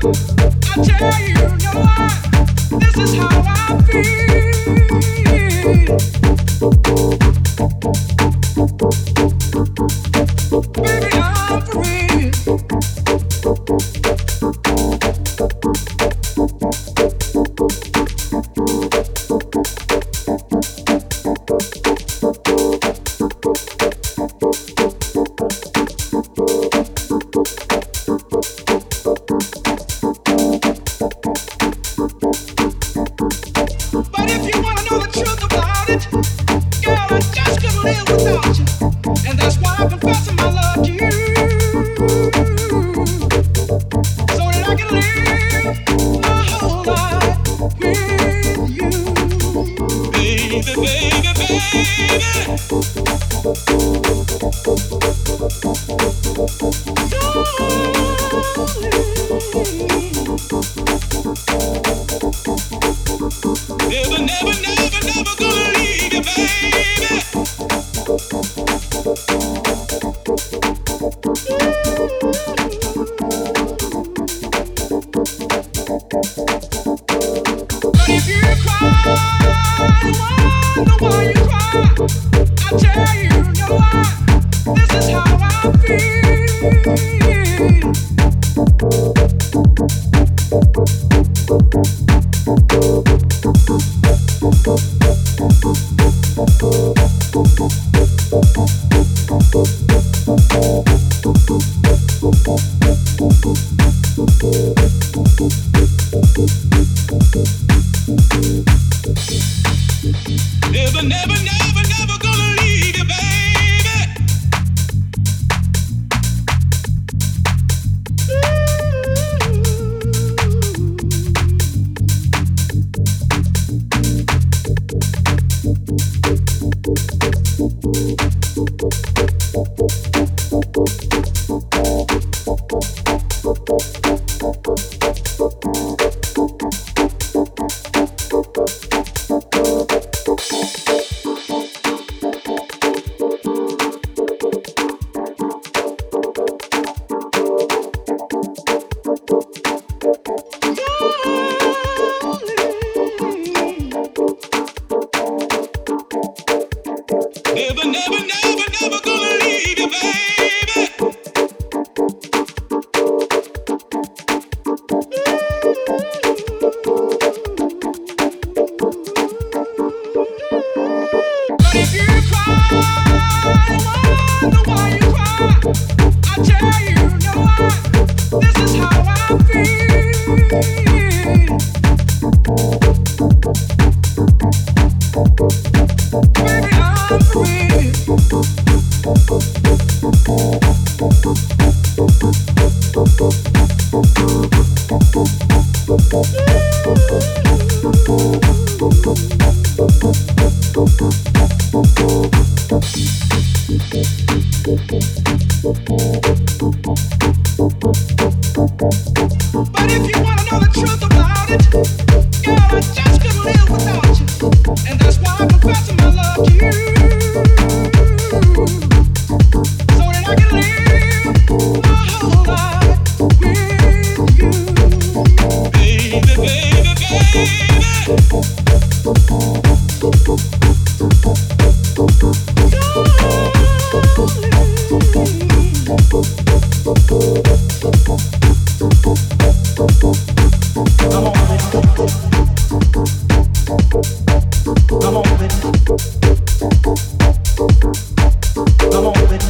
Thank you I'm on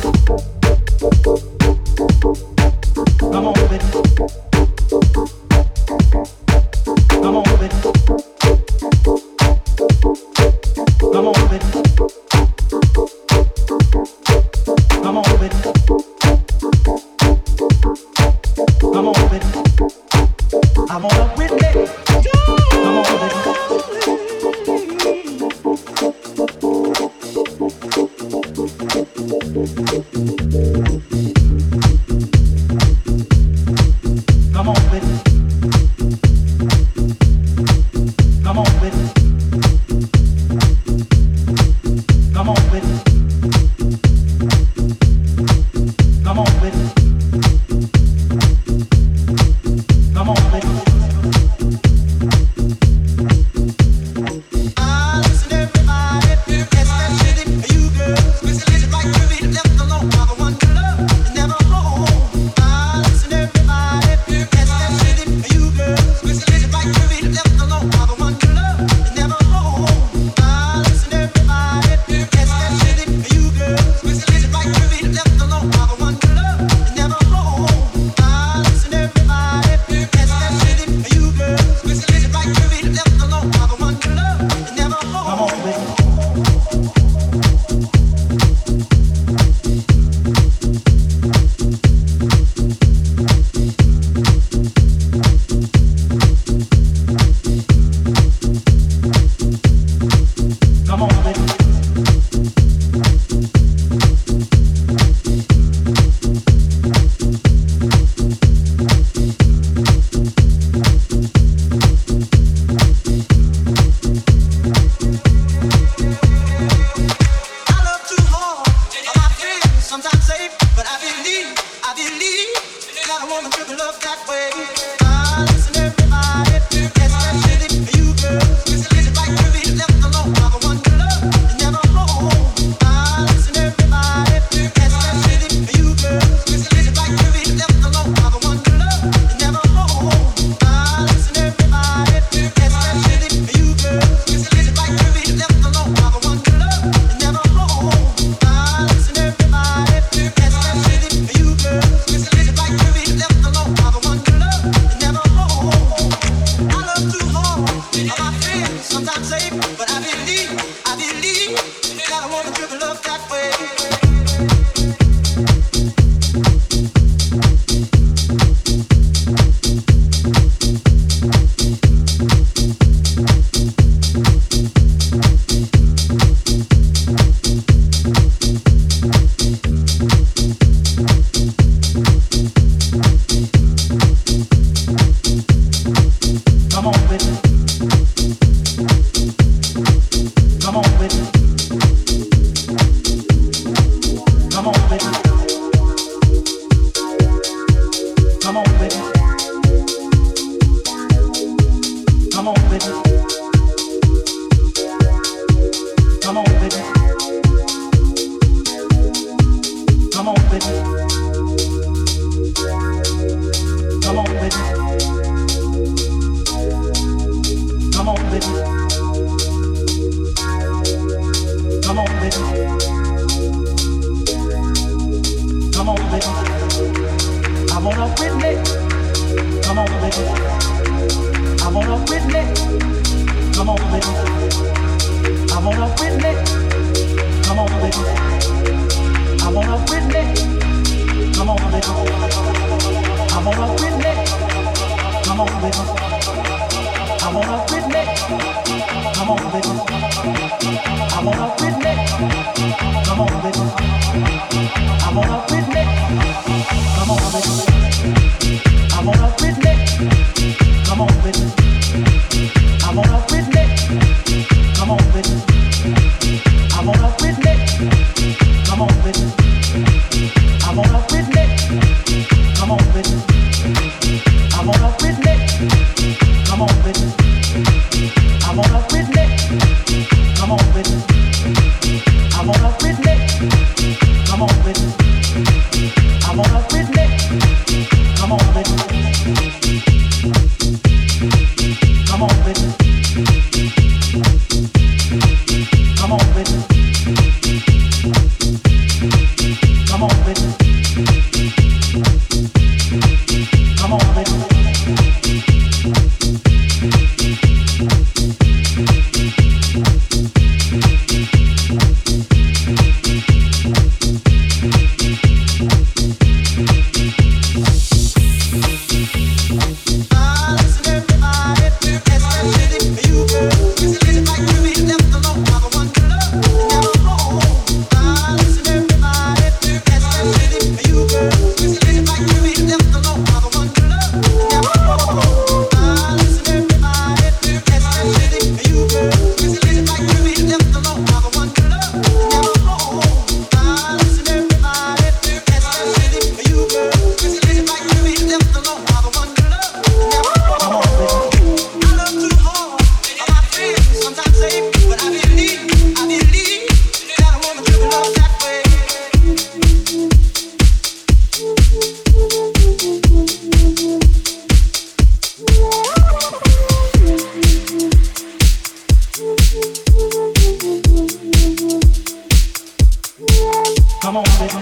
Come on, probably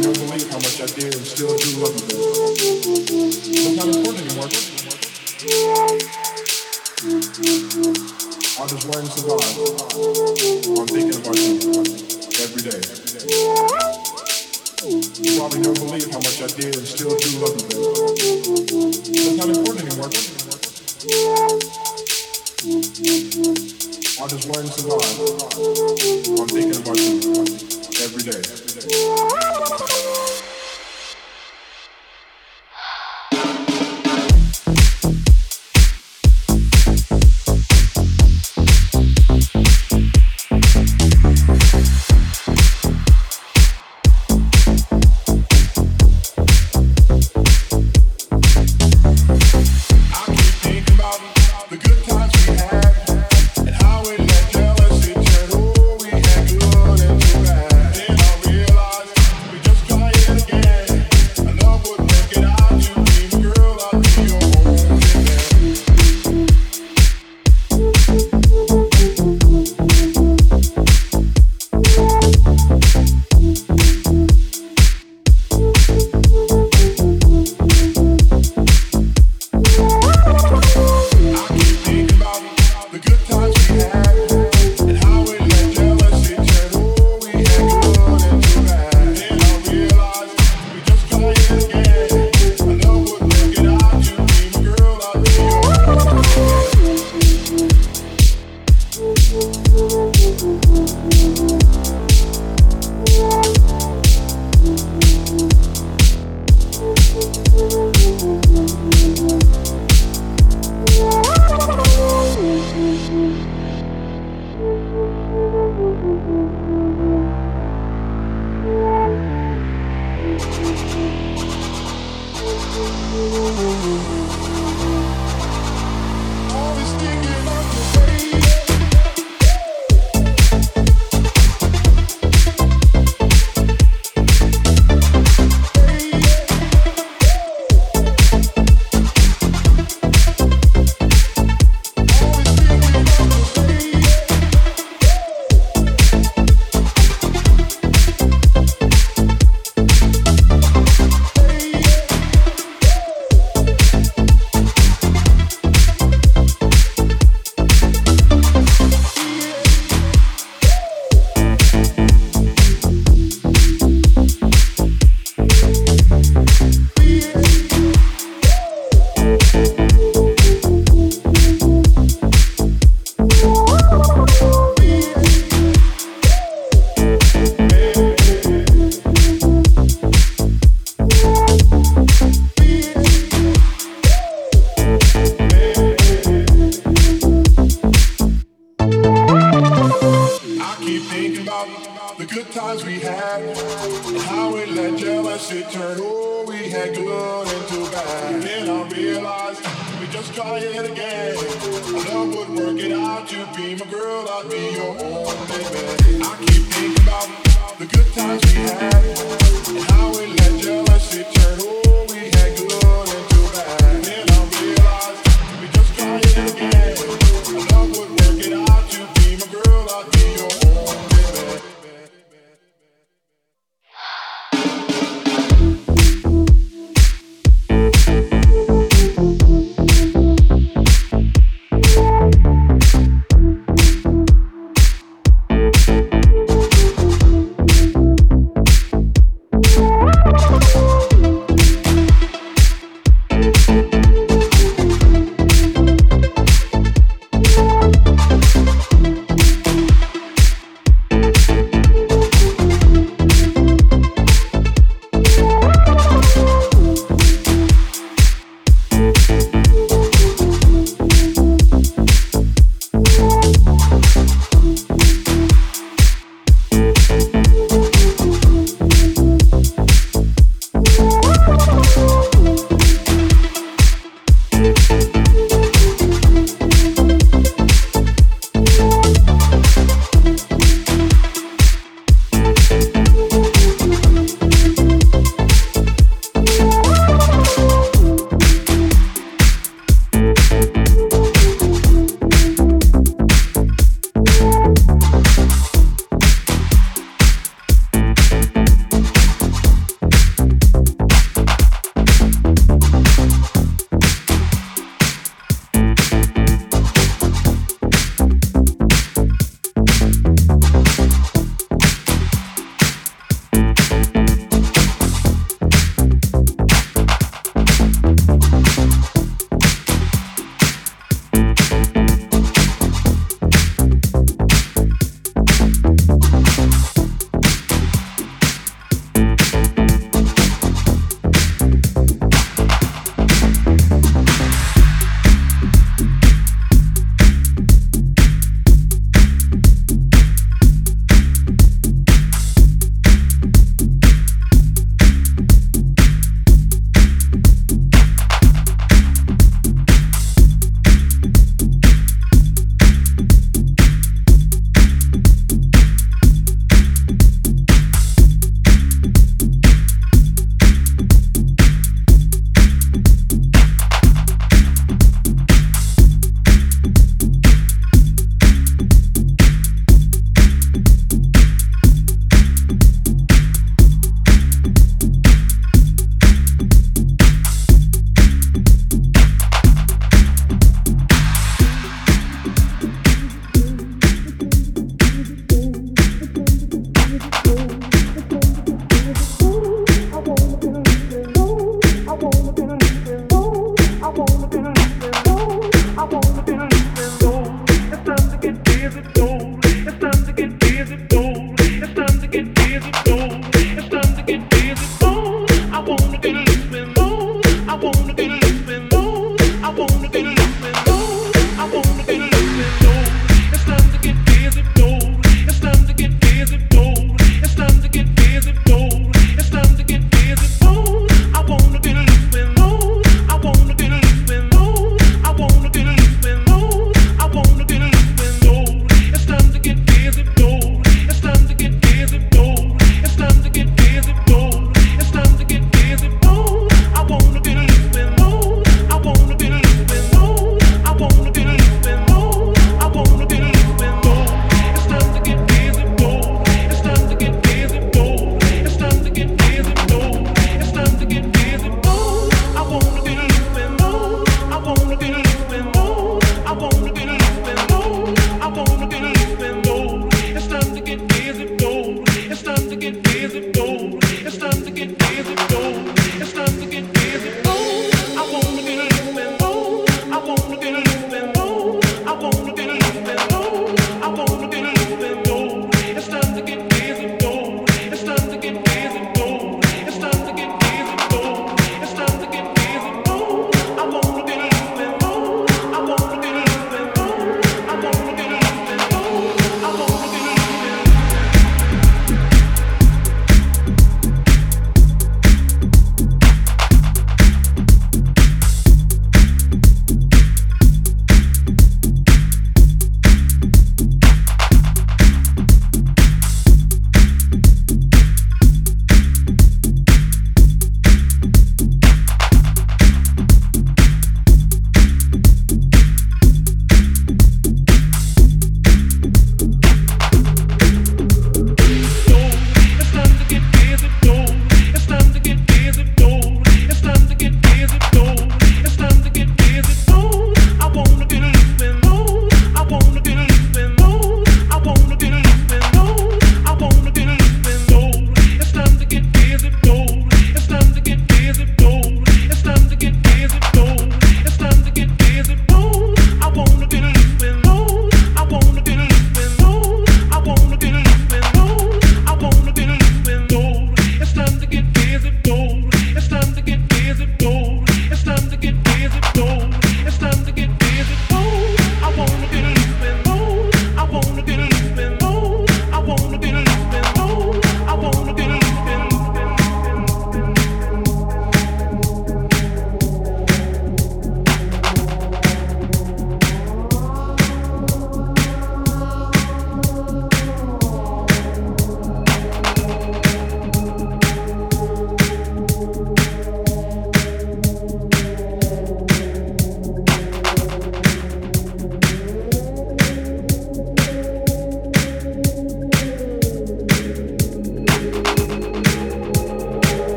don't believe how much I did, still do love you. That's not important anymore. I just to survive. I'm thinking about you every day. Every day. You probably don't believe how much I did and still do love you, baby. That's not important anymore. I just learn to survive. I'm thinking about you every day. Every day.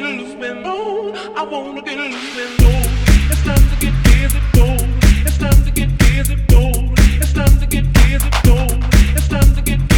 I wanna get loose. It's time to get busy. It's time to get busy. It's time to get busy. It's time to get busy.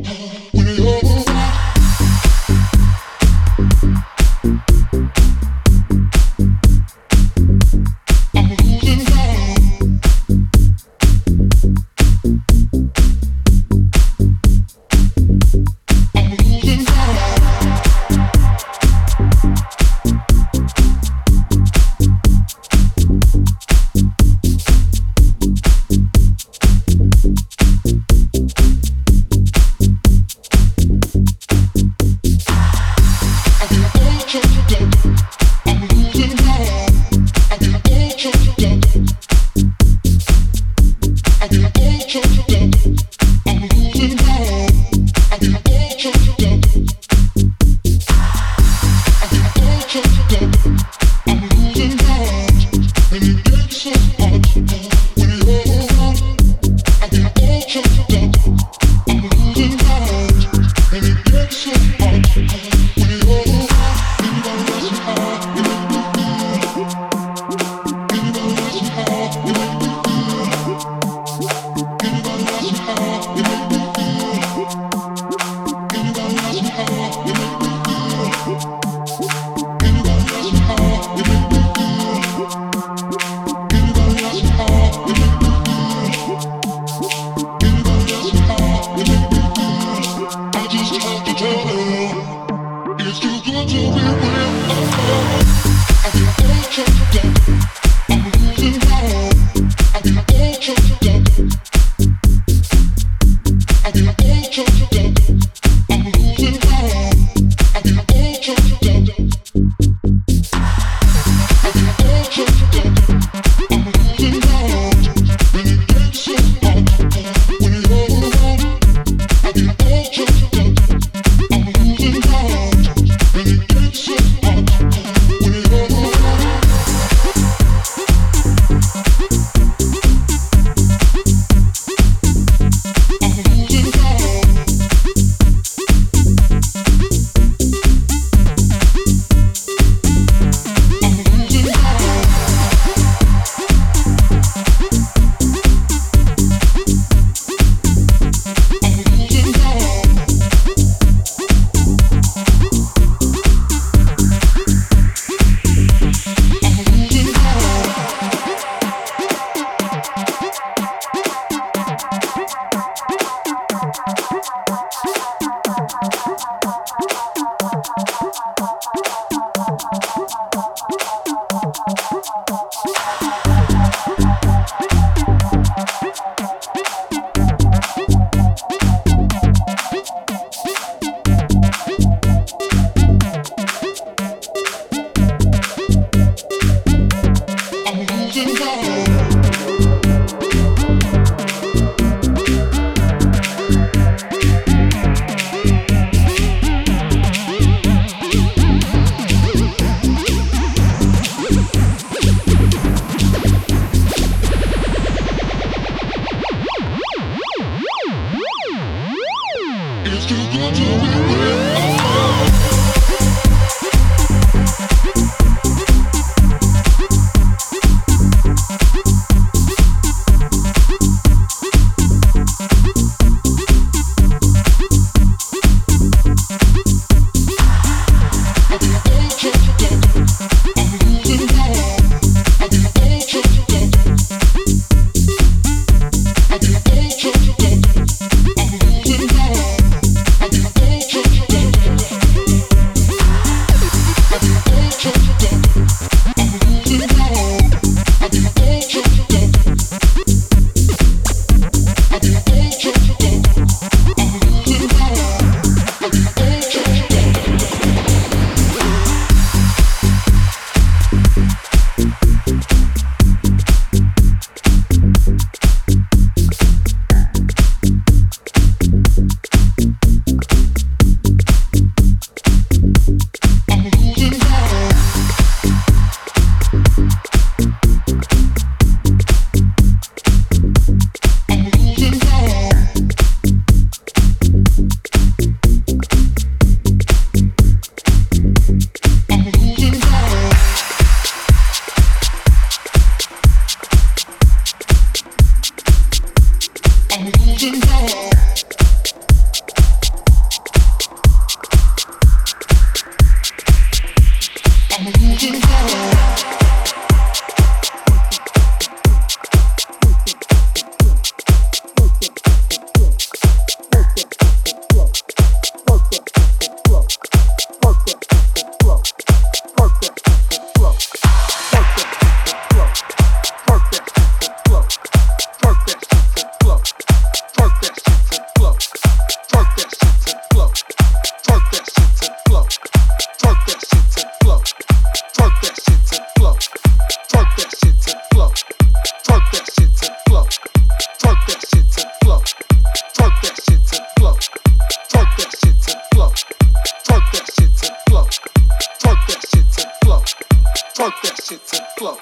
that shit to flow.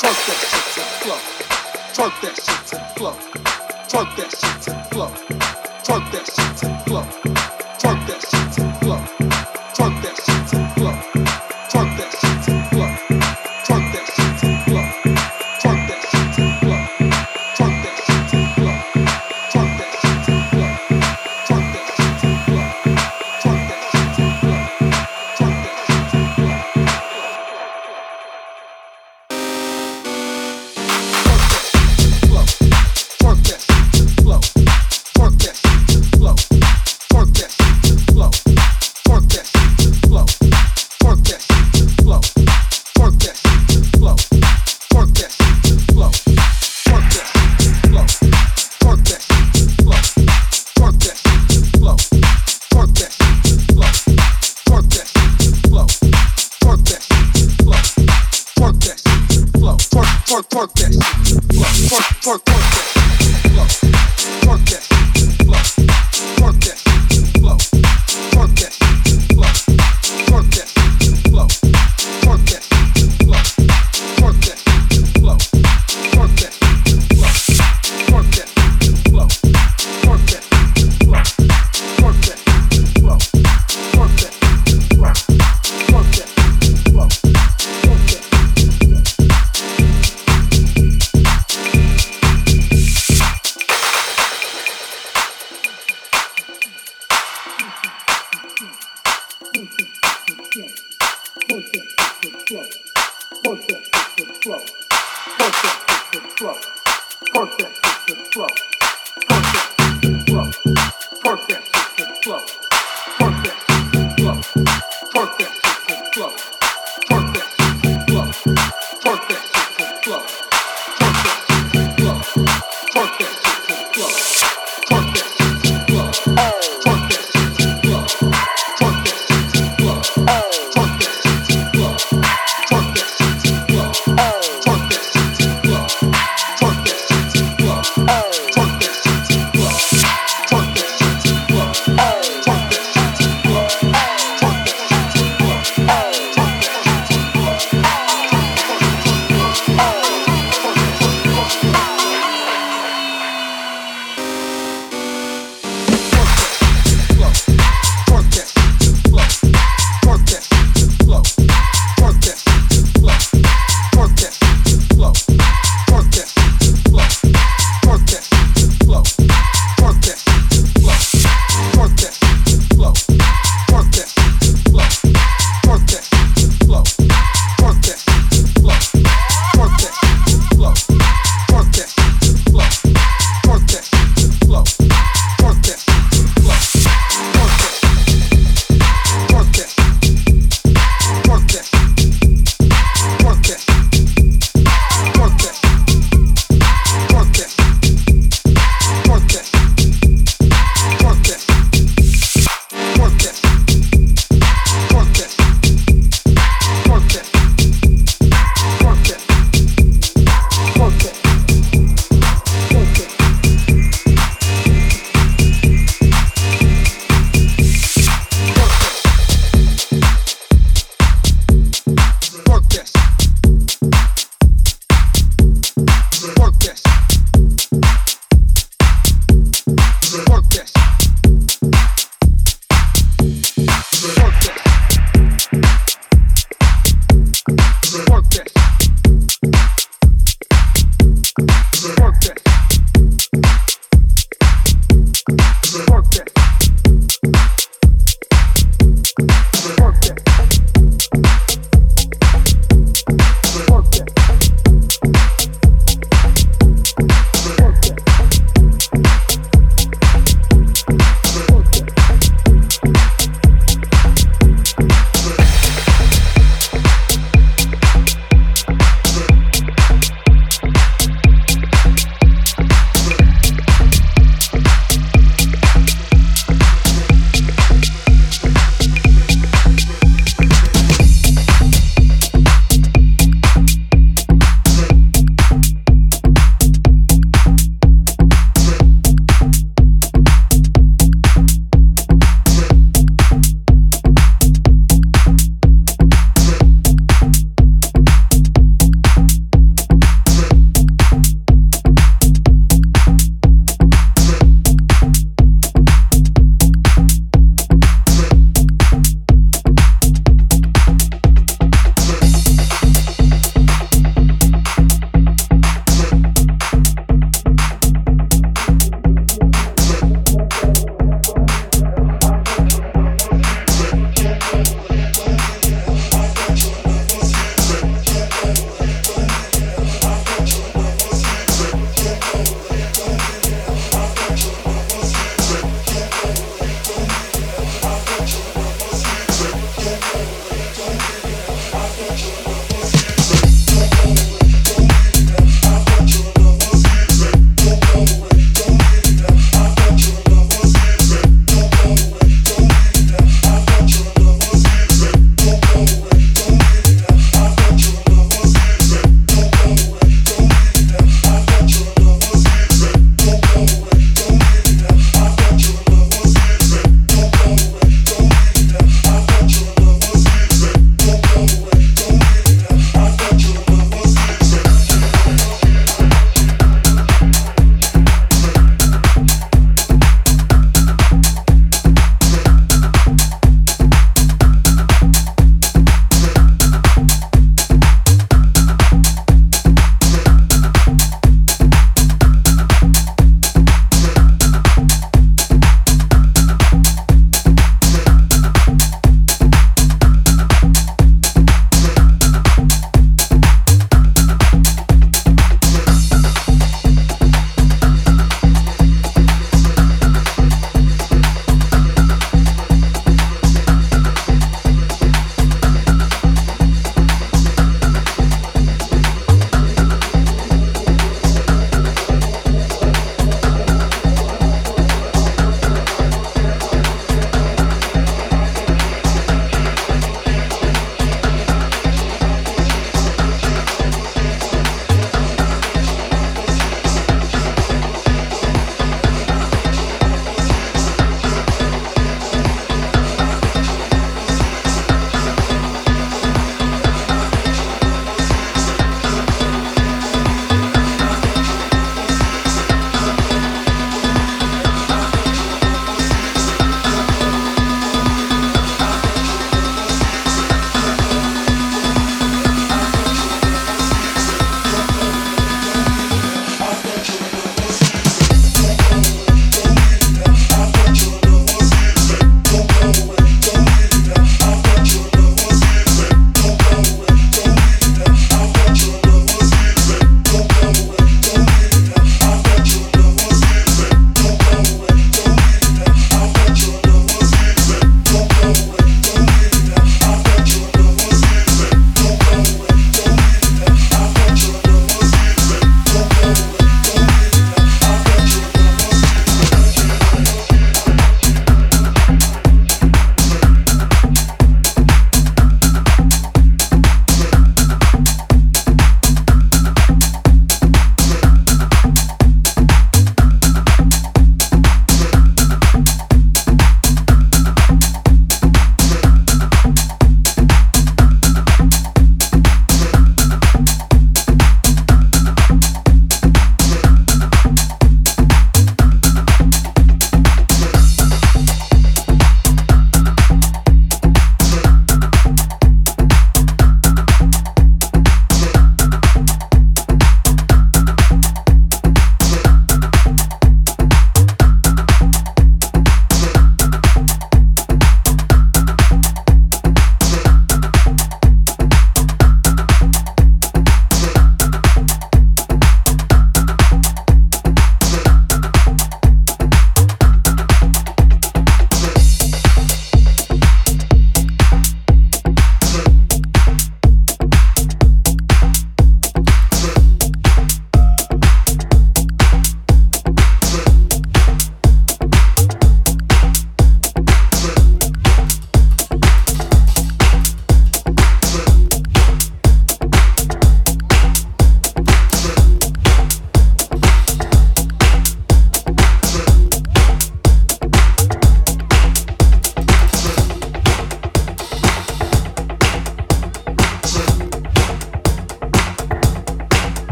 Twerk that shit to flow. Twerk that shit to flow. Twerk that shit to flow. Twerk that shit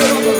I have